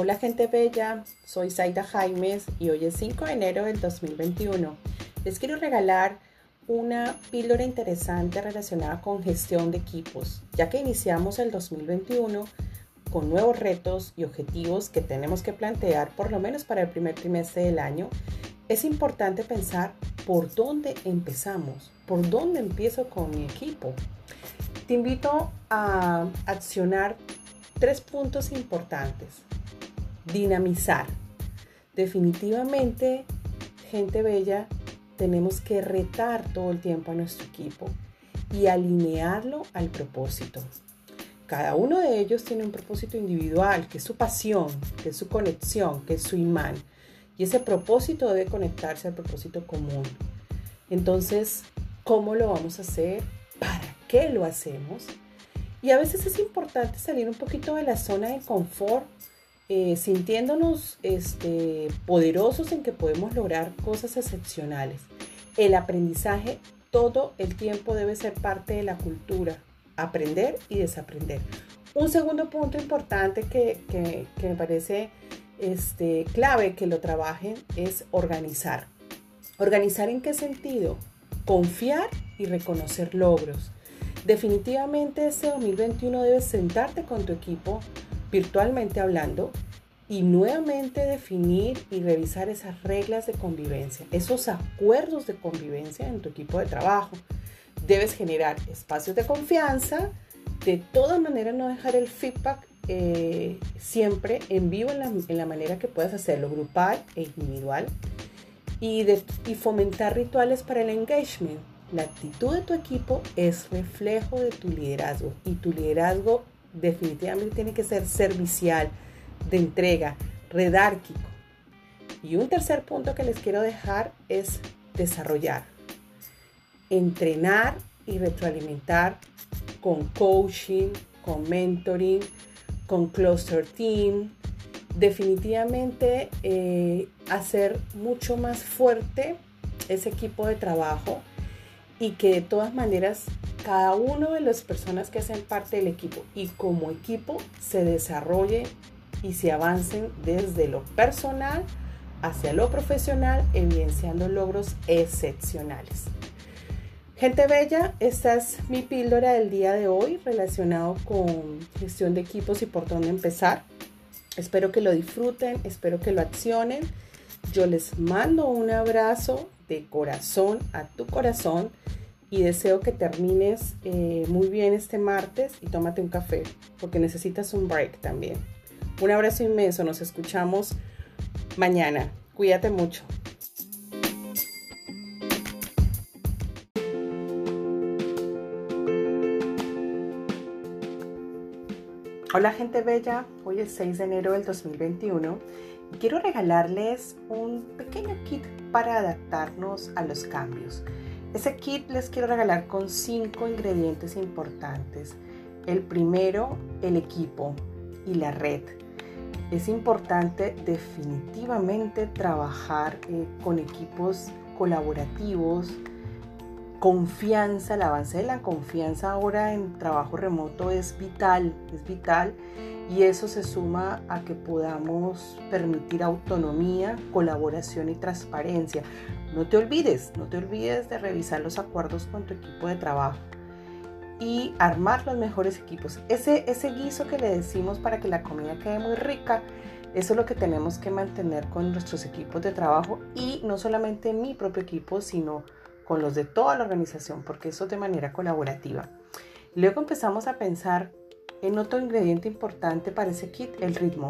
Hola gente bella, soy Zaida Jaimes y hoy es 5 de enero del 2021. Les quiero regalar una píldora interesante relacionada con gestión de equipos, ya que iniciamos el 2021 con nuevos retos y objetivos que tenemos que plantear por lo menos para el primer trimestre del año. Es importante pensar por dónde empezamos, por dónde empiezo con mi equipo. Te invito a accionar tres puntos importantes dinamizar. Definitivamente, gente bella, tenemos que retar todo el tiempo a nuestro equipo y alinearlo al propósito. Cada uno de ellos tiene un propósito individual, que es su pasión, que es su conexión, que es su imán. Y ese propósito debe conectarse al propósito común. Entonces, ¿cómo lo vamos a hacer? ¿Para qué lo hacemos? Y a veces es importante salir un poquito de la zona de confort eh, sintiéndonos este, poderosos en que podemos lograr cosas excepcionales. El aprendizaje todo el tiempo debe ser parte de la cultura, aprender y desaprender. Un segundo punto importante que, me parece este, clave que lo trabajen es organizar. ¿Organizar en qué sentido? Confiar y reconocer logros. Definitivamente este 2021 debes sentarte con tu equipo virtualmente hablando y nuevamente definir y revisar esas reglas de convivencia, esos acuerdos de convivencia en tu equipo de trabajo. Debes generar espacios de confianza, de todas maneras no dejar el feedback eh, siempre en vivo en la, en la, manera que puedas hacerlo, grupal e individual, y, y fomentar rituales para el engagement. La actitud de tu equipo es reflejo de tu liderazgo y tu liderazgo definitivamente tiene que ser servicial, de entrega, redárquico. Y un tercer punto que les quiero dejar es desarrollar, entrenar y retroalimentar con coaching, con mentoring, con cluster team. Definitivamente eh, hacer mucho más fuerte ese equipo de trabajo y que de todas maneras cada uno de las personas que hacen parte del equipo y como equipo se desarrolle y se avancen desde lo personal hacia lo profesional, evidenciando logros excepcionales. Gente bella, esta es mi píldora del día de hoy relacionado con gestión de equipos y por dónde empezar. Espero que lo disfruten, espero que lo accionen. Yo les mando un abrazo de corazón a tu corazón y deseo que termines eh, muy bien este martes y tómate un café porque necesitas un break también. Un abrazo inmenso, nos escuchamos mañana. Cuídate mucho. Hola gente bella, hoy es 6 de enero del 2021 y quiero regalarles un pequeño kit para adaptarnos a los cambios. Ese kit les quiero regalar con cinco ingredientes importantes. El primero, el equipo y la red es importante definitivamente trabajar eh, con equipos colaborativos, confianza, el avance de la confianza ahora en trabajo remoto es vital, es vital y eso se suma a que podamos permitir autonomía, colaboración y transparencia. No te olvides, no te olvides de revisar los acuerdos con tu equipo de trabajo y armar los mejores equipos. Ese, ese guiso que le decimos para que la comida quede muy rica, eso es lo que tenemos que mantener con nuestros equipos de trabajo y no solamente mi propio equipo, sino con los de toda la organización, porque eso es de manera colaborativa. Luego empezamos a pensar en otro ingrediente importante para ese kit, el ritmo.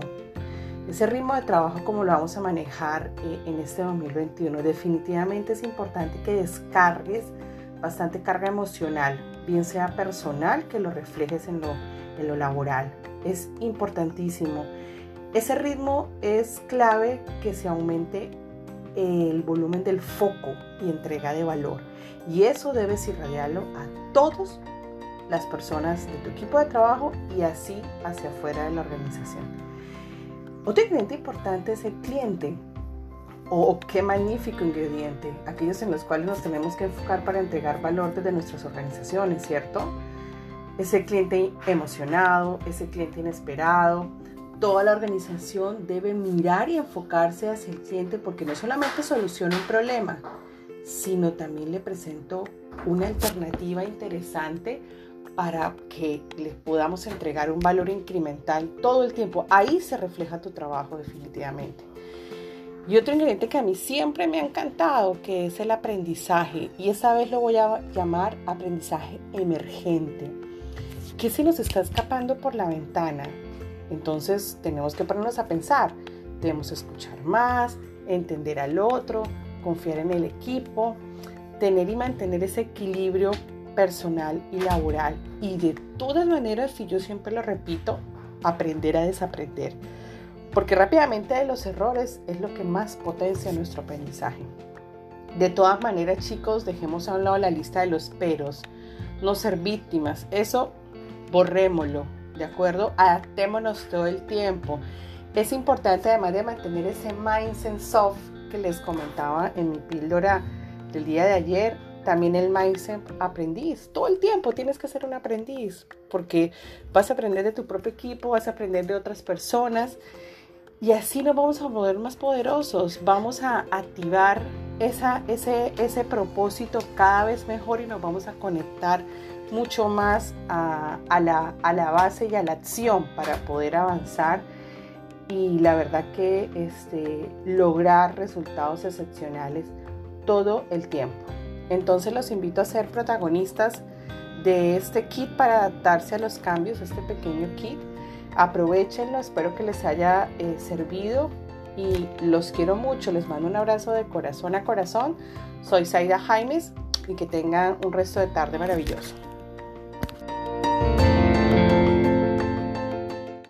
Ese ritmo de trabajo, como lo vamos a manejar eh, en este 2021, definitivamente es importante que descargues bastante carga emocional, bien sea personal, que lo reflejes en lo laboral. Es importantísimo. Ese ritmo es clave que se aumente el volumen del foco y entrega de valor. Y eso debes irradiarlo a todas las personas de tu equipo de trabajo y así hacia afuera de la organización. Otro ingrediente importante es el cliente. Oh, qué magnífico ingrediente, aquellos en los cuales nos tenemos que enfocar para entregar valor desde nuestras organizaciones, ¿cierto? Ese cliente emocionado, ese cliente inesperado, toda la organización debe mirar y enfocarse hacia el cliente porque no solamente soluciona un problema, sino también le presento una alternativa interesante para que les podamos entregar un valor incremental todo el tiempo. Ahí se refleja tu trabajo definitivamente. Y otro ingrediente que a mí siempre me ha encantado, que es el aprendizaje. Y esta vez lo voy a llamar aprendizaje emergente. ¿Qué se nos está escapando por la ventana? Entonces tenemos que ponernos a pensar. Debemos escuchar más, entender al otro, confiar en el equipo, tener y mantener ese equilibrio personal y laboral. Y de todas maneras, si yo siempre lo repito, aprender a desaprender. Porque rápidamente de los errores es lo que más potencia nuestro aprendizaje. De todas maneras, chicos, dejemos a un lado la lista de los peros. No ser víctimas. Eso borrémoslo. ¿De acuerdo? Adaptémonos todo el tiempo. Es importante además de mantener ese mindset soft que les comentaba en mi píldora del día de ayer, también el mindset aprendiz. Todo el tiempo tienes que ser un aprendiz porque vas a aprender de tu propio equipo, vas a aprender de otras personas y así nos vamos a volver más poderosos. Vamos a activar esa, ese, ese propósito cada vez mejor y nos vamos a conectar mucho más a, la, base y a la acción para poder avanzar y la verdad que este, lograr resultados excepcionales todo el tiempo. Entonces los invito a ser protagonistas de este kit para adaptarse a los cambios, este pequeño kit. Aprovechenlo, espero que les haya eh, servido y los quiero mucho. Les mando un abrazo de corazón a corazón. Soy Zaida Jaimes y que tengan un resto de tarde maravilloso.